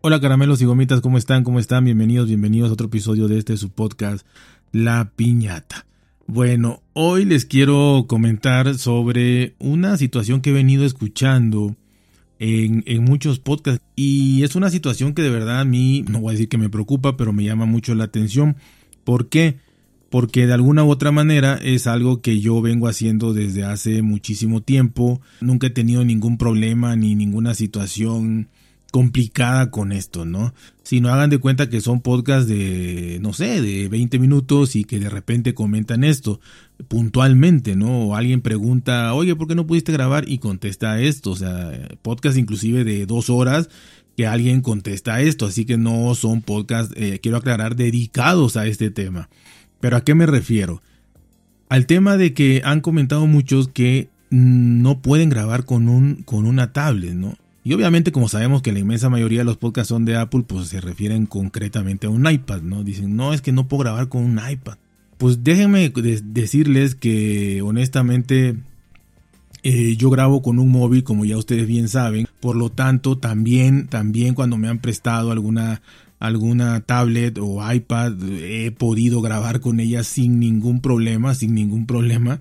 Hola caramelos y gomitas, ¿cómo están? ¿Cómo están? Bienvenidos, bienvenidos a otro episodio de este su podcast, La Piñata. Bueno, hoy les quiero comentar sobre una situación que he venido escuchando en, en, muchos podcasts y es una situación que de verdad a mí, no voy a decir que me preocupa, pero me llama mucho la atención. ¿Por qué? Porque de alguna u otra manera es algo que yo vengo haciendo desde hace muchísimo tiempo. Nunca he tenido ningún problema ni ninguna situación complicada con esto, ¿no? Si no hagan de cuenta que son podcasts de, no sé, de 20 minutos y que de repente comentan esto puntualmente, ¿no? O alguien pregunta, oye, ¿por qué no pudiste grabar? Y contesta esto, o sea, podcast inclusive de dos horas que alguien contesta esto, así que no son podcasts, eh, quiero aclarar, dedicados a este tema. Pero ¿a qué me refiero? Al tema de que han comentado muchos que no pueden grabar con, un, con una tablet, ¿no? Y obviamente como sabemos que la inmensa mayoría de los podcasts son de Apple, pues se refieren concretamente a un iPad, ¿no? Dicen, no, es que no puedo grabar con un iPad. Pues déjenme decirles que honestamente eh, yo grabo con un móvil, como ya ustedes bien saben. Por lo tanto, también, también cuando me han prestado alguna, alguna tablet o iPad, he podido grabar con ella sin ningún problema, sin ningún problema.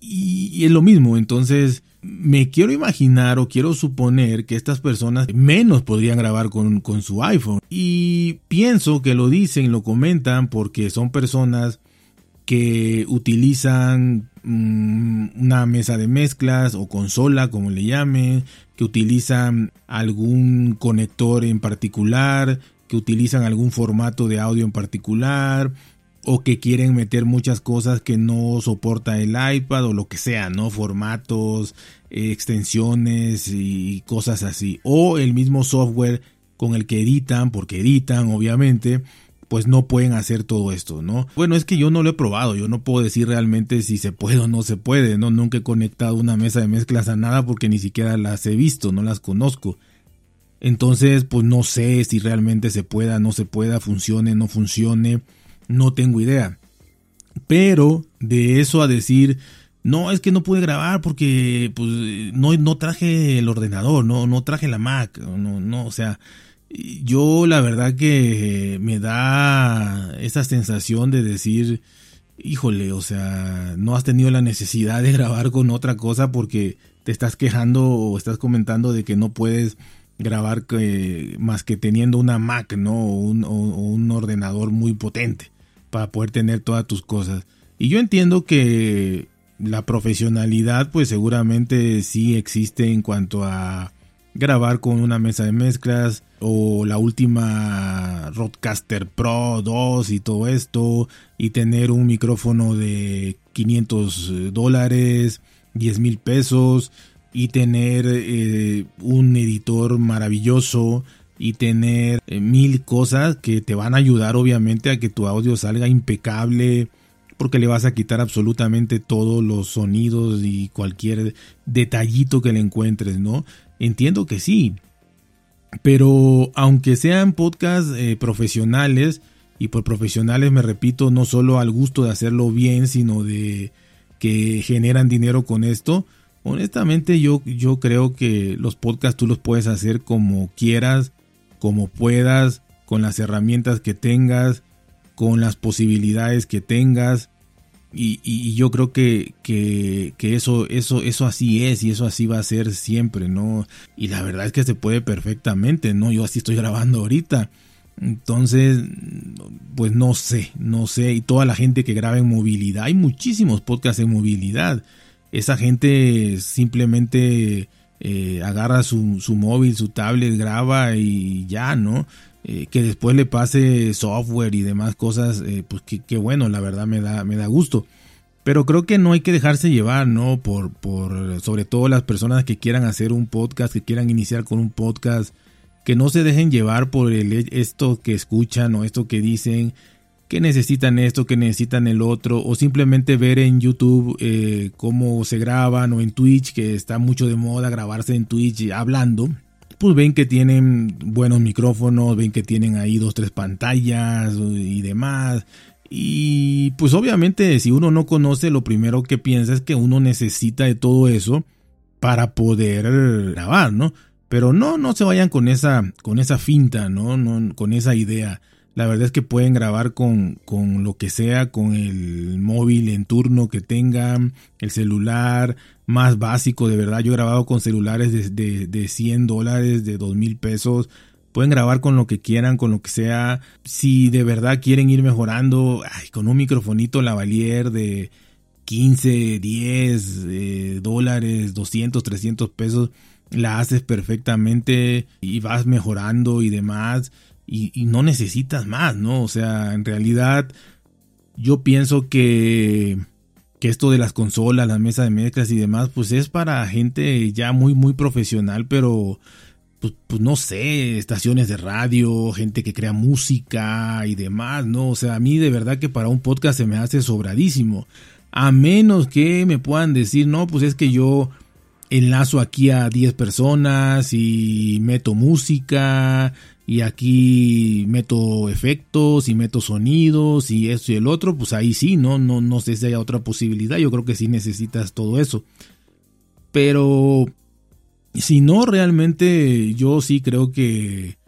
y es lo mismo, entonces me quiero imaginar o quiero suponer que estas personas menos podrían grabar con, su iPhone. Y pienso que lo dicen, lo comentan porque son personas que utilizan mm, una mesa de mezclas o consola, como le llamen, que utilizan algún conector en particular, que utilizan algún formato de audio en particular, o que quieren meter muchas cosas que no soporta el iPad o lo que sea, ¿no? Formatos, eh, extensiones y cosas así. O el mismo software con el que editan, porque editan, obviamente, pues no pueden hacer todo esto, ¿no? Bueno, es que yo no lo he probado, yo no puedo decir realmente si se puede o no se puede, ¿no? Nunca he conectado una mesa de mezclas a nada porque ni siquiera las he visto, no las conozco. Entonces, pues no sé si realmente se pueda, no se pueda, funcione, no funcione no tengo idea. Pero de eso a decir, no, es que no pude grabar porque pues, no, no traje el ordenador, no, no traje la Mac, no, no, o sea, yo la verdad que me da esa sensación de decir, híjole, o sea, no has tenido la necesidad de grabar con otra cosa porque te estás quejando o estás comentando de que no puedes grabar que, más que teniendo una Mac, ¿no? O un, o un ordenador muy potente para poder tener todas tus cosas. Y yo entiendo que la profesionalidad pues seguramente sí existe en cuanto a grabar con una mesa de mezclas o la última Roadcaster Pro 2 y todo esto y tener un micrófono de 500 dólares, 10 mil pesos y tener eh, un editor maravilloso y tener eh, mil cosas que te van a ayudar obviamente a que tu audio salga impecable porque le vas a quitar absolutamente todos los sonidos y cualquier detallito que le encuentres, ¿no? Entiendo que sí, pero aunque sean podcasts eh, profesionales, y por profesionales me repito, no solo al gusto de hacerlo bien, sino de que generan dinero con esto, honestamente yo, yo creo que los podcasts tú los puedes hacer como quieras, como puedas, con las herramientas que tengas, con las posibilidades que tengas. Y, yo creo que, que, eso, eso, eso así es y eso así va a ser siempre, ¿no? Y la verdad es que se puede perfectamente, ¿no? Yo así estoy grabando ahorita. Entonces, pues no sé, no sé. Y toda la gente que graba en movilidad, hay muchísimos podcasts en movilidad. Esa gente simplemente eh, agarra su, su, móvil, su tablet, graba y ya, ¿no? Eh, que después le pase software y demás cosas, eh, pues que, bueno, la verdad me da, me da gusto. Pero creo que no hay que dejarse llevar, ¿no? Por, por, sobre todo las personas que quieran hacer un podcast, que quieran iniciar con un podcast, que no se dejen llevar por el, esto que escuchan o esto que dicen, que necesitan esto, que necesitan el otro, o simplemente ver en YouTube eh, cómo se graban, o en Twitch, que está mucho de moda grabarse en Twitch hablando, pues ven que tienen buenos micrófonos, ven que tienen ahí dos, tres pantallas y demás. Y pues obviamente si uno no conoce, lo primero que piensa es que uno necesita de todo eso para poder grabar, ¿no? Pero no, no se vayan con esa, con esa finta, ¿no? no con esa idea. La verdad es que pueden grabar con, con lo que sea, con el móvil en turno que tengan, el celular más básico, de verdad. Yo he grabado con celulares de, de, de 100 dólares, de 2 mil pesos. Pueden grabar con lo que quieran, con lo que sea. Si de verdad quieren ir mejorando, con un microfonito lavalier de 15, 10 eh, dólares, 200, 300 pesos, la haces perfectamente y vas mejorando y demás y, no necesitas más, ¿no? O sea, en realidad yo pienso que, que esto de las consolas, las mesas de mezclas y demás, pues es para gente ya muy, muy profesional, pero pues, pues, no sé, estaciones de radio, gente que crea música y demás, ¿no? O sea, a mí de verdad que para un podcast se me hace sobradísimo. A menos que me puedan decir, no, pues es que yo enlazo aquí a 10 personas y meto música y aquí meto efectos y meto sonidos y esto y el otro, pues ahí sí, ¿no? No, no sé si hay otra posibilidad, yo creo que sí necesitas todo eso. Pero si no, realmente yo sí creo que,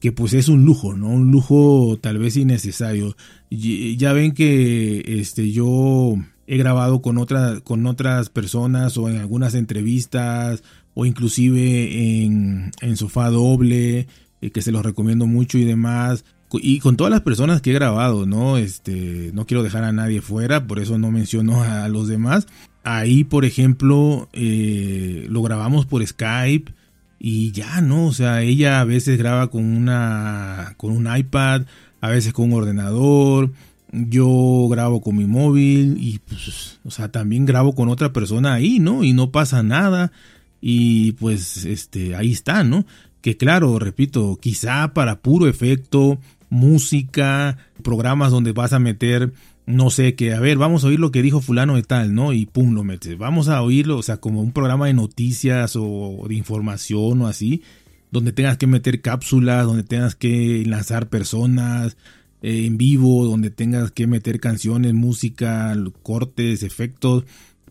que pues es un lujo, ¿no? Un lujo tal vez innecesario. Ya ven que este, yo he grabado con, otra, con otras personas o en algunas entrevistas o inclusive en, en sofá doble que se los recomiendo mucho y demás. Y con todas las personas que he grabado, ¿no? Este, no quiero dejar a nadie fuera, por eso no menciono a los demás. Ahí, por ejemplo, eh, lo grabamos por Skype y ya, ¿no? O sea, ella a veces graba con una, con un iPad, a veces con un ordenador. Yo grabo con mi móvil y, pues, o sea, también grabo con otra persona ahí, ¿no? Y no pasa nada. Y pues, este, ahí está, ¿no? que claro, repito, quizá para puro efecto, música, programas donde vas a meter, no sé, que a ver, vamos a oír lo que dijo fulano de tal, ¿no? Y pum, lo metes. Vamos a oírlo, o sea, como un programa de noticias o de información o así, donde tengas que meter cápsulas, donde tengas que lanzar personas eh, en vivo, donde tengas que meter canciones, música, cortes, efectos.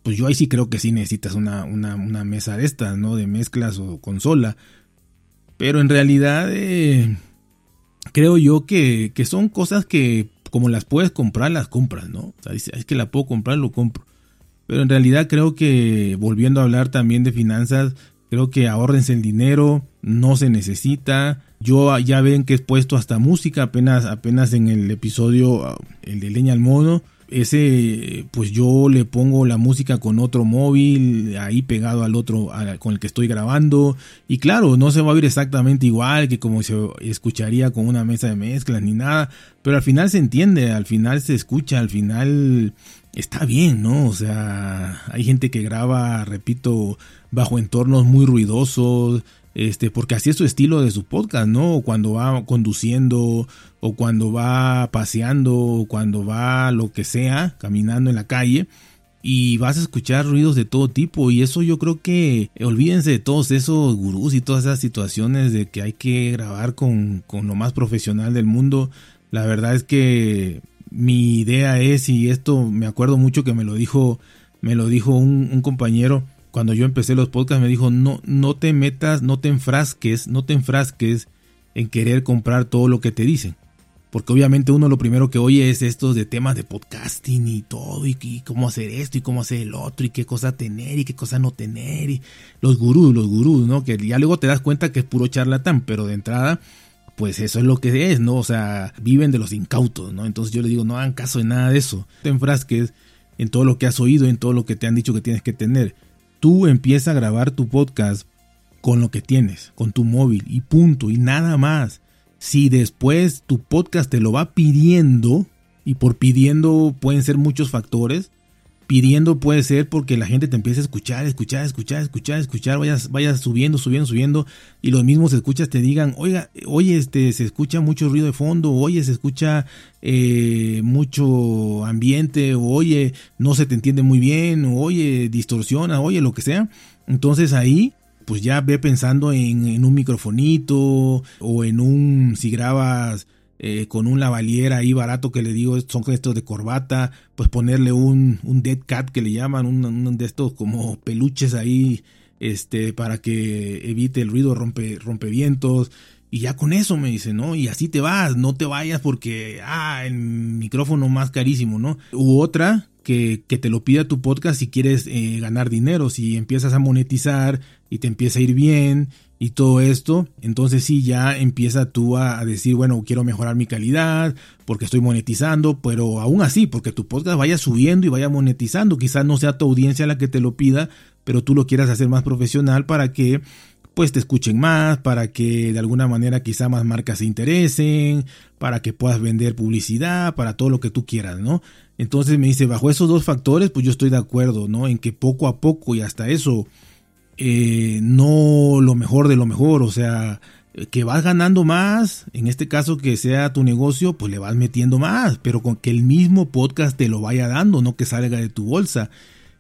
Pues yo ahí sí creo que sí necesitas una, una, una mesa de estas, ¿no? De mezclas o consola pero en realidad eh, creo yo que, son cosas que como las puedes comprar, las compras, ¿no? O sea, es que la puedo comprar, lo compro. Pero en realidad creo que, volviendo a hablar también de finanzas, creo que ahorrense el dinero, no se necesita. Yo ya ven que he puesto hasta música apenas, apenas en el episodio, el de leña al mono. Ese pues yo le pongo la música con otro móvil ahí pegado al otro con el que estoy grabando. Y claro no se va a oír exactamente igual que como se escucharía con una mesa de mezclas ni nada pero al final se entiende al final se escucha al final está bien no o sea hay gente que graba repito bajo entornos muy ruidosos este, porque así es su estilo de su podcast, ¿no? Cuando va conduciendo, o cuando va paseando, o cuando va lo que sea, caminando en la calle, y vas a escuchar ruidos de todo tipo, y eso yo creo que olvídense de todos esos gurús y todas esas situaciones de que hay que grabar con, con lo más profesional del mundo. La verdad es que mi idea es, y esto me acuerdo mucho que me lo dijo, me lo dijo un, un compañero, cuando yo empecé los podcasts me dijo, no, no te metas, no te enfrasques, no te enfrasques en querer comprar todo lo que te dicen. Porque obviamente uno lo primero que oye es estos de temas de podcasting y todo, y, cómo hacer esto y cómo hacer el otro, y qué cosa tener y qué cosa no tener, y los gurús, los gurús, ¿no? Que ya luego te das cuenta que es puro charlatán, pero de entrada, pues eso es lo que es, ¿no? O sea, viven de los incautos, ¿no? Entonces yo les digo, no hagan caso de nada de eso. Te enfrasques en todo lo que has oído, en todo lo que te han dicho que tienes que tener tú empiezas a grabar tu podcast con lo que tienes, con tu móvil y punto, y nada más. Si después tu podcast te lo va pidiendo, y por pidiendo pueden ser muchos factores, pidiendo puede ser porque la gente te empieza a escuchar, escuchar, escuchar, escuchar, escuchar, vayas, vayas subiendo, subiendo, subiendo, y los mismos escuchas te digan, oiga, oye, este, se escucha mucho ruido de fondo, oye, se escucha eh, mucho ambiente, oye, no se te entiende muy bien, oye, distorsiona, oye, lo que sea. Entonces ahí pues ya ve pensando en, en un microfonito o en un, si grabas eh, con un lavalier ahí barato que le digo, son estos de corbata, pues ponerle un, un dead cat que le llaman, un, de estos como peluches ahí este, para que evite el ruido rompe, vientos Y ya con eso me dice, ¿no? Y así te vas, no te vayas porque, ah, el micrófono más carísimo, ¿no? U otra, que, que te lo pida tu podcast si quieres eh, ganar dinero, si empiezas a monetizar y te empieza a ir bien y todo esto, entonces sí, ya empieza tú a, decir, bueno, quiero mejorar mi calidad porque estoy monetizando, pero aún así, porque tu podcast vaya subiendo y vaya monetizando, quizás no sea tu audiencia la que te lo pida, pero tú lo quieras hacer más profesional para que pues te escuchen más, para que de alguna manera quizá más marcas se interesen, para que puedas vender publicidad, para todo lo que tú quieras, ¿no? Entonces me dice, bajo esos dos factores, pues yo estoy de acuerdo, ¿no? En que poco a poco y hasta eso eh, no lo mejor de lo mejor, o sea, que vas ganando más, en este caso que sea tu negocio, pues le vas metiendo más, pero con que el mismo podcast te lo vaya dando, no que salga de tu bolsa.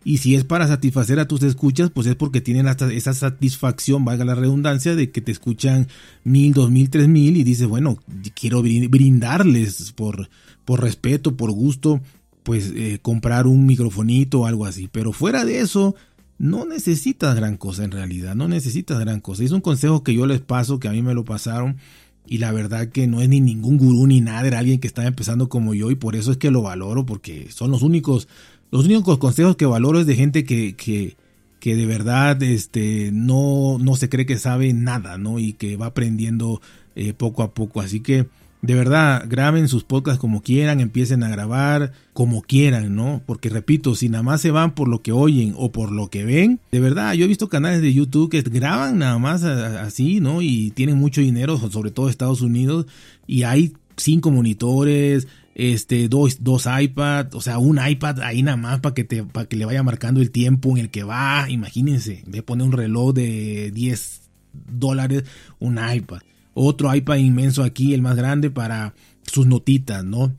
Y si es para satisfacer a tus escuchas, pues es porque tienen hasta esa satisfacción, valga la redundancia, de que te escuchan mil, dos mil, tres mil y dices, bueno, quiero brindarles por, por respeto, por gusto, pues eh, comprar un microfonito o algo así. Pero fuera de eso, no necesitas gran cosa en realidad, no necesitas gran cosa. Es un consejo que yo les paso, que a mí me lo pasaron y la verdad que no es ni ningún gurú ni nada, era alguien que estaba empezando como yo y por eso es que lo valoro porque son los únicos, los únicos consejos que valoro es de gente que, que, que de verdad este, no, no se cree que sabe nada, ¿no? Y que va aprendiendo eh, poco a poco. Así que de verdad, graben sus podcasts como quieran, empiecen a grabar como quieran, ¿no? Porque repito, si nada más se van por lo que oyen o por lo que ven, de verdad, yo he visto canales de YouTube que graban nada más así, ¿no? Y tienen mucho dinero, sobre todo Estados Unidos, y hay cinco monitores, este, dos, dos iPads, o sea, un iPad ahí nada más para que te, para que le vaya marcando el tiempo en el que va. Imagínense, de poner un reloj de 10 dólares, un iPad otro iPad inmenso aquí, el más grande para sus notitas, ¿no?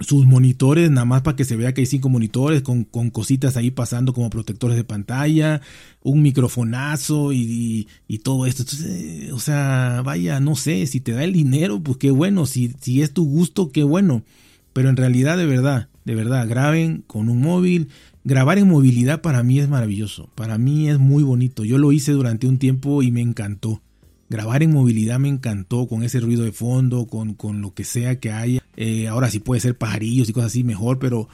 Sus monitores, nada más para que se vea que hay cinco monitores con, cositas ahí pasando como protectores de pantalla, un microfonazo y, todo esto. Entonces, o sea, vaya, no sé, si te da el dinero, pues qué bueno, si, si es tu gusto, qué bueno. Pero en realidad, de verdad, de verdad, graben con un móvil. Grabar en movilidad para mí es maravilloso, para mí es muy bonito. Yo lo hice durante un tiempo y me encantó. Grabar en movilidad me encantó, con ese ruido de fondo, con, lo que sea que haya. Eh, ahora sí puede ser pajarillos y cosas así mejor, pero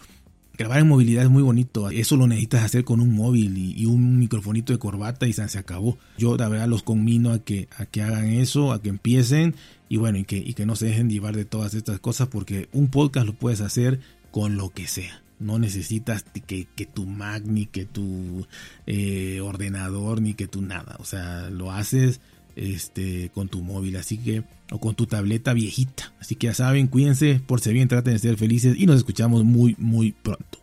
grabar en movilidad es muy bonito. Eso lo necesitas hacer con un móvil y, un microfonito de corbata y se, acabó. Yo la verdad los conmino a que, a que hagan eso, a que empiecen y bueno, y que, y que no se dejen llevar de todas estas cosas porque un podcast lo puedes hacer con lo que sea. No necesitas que, que tu Mac, ni que tu eh, ordenador, ni que tu nada. O sea, lo haces este, con tu móvil, así que, o con tu tableta viejita. Así que ya saben, cuídense, por si bien, traten de ser felices y nos escuchamos muy, muy pronto.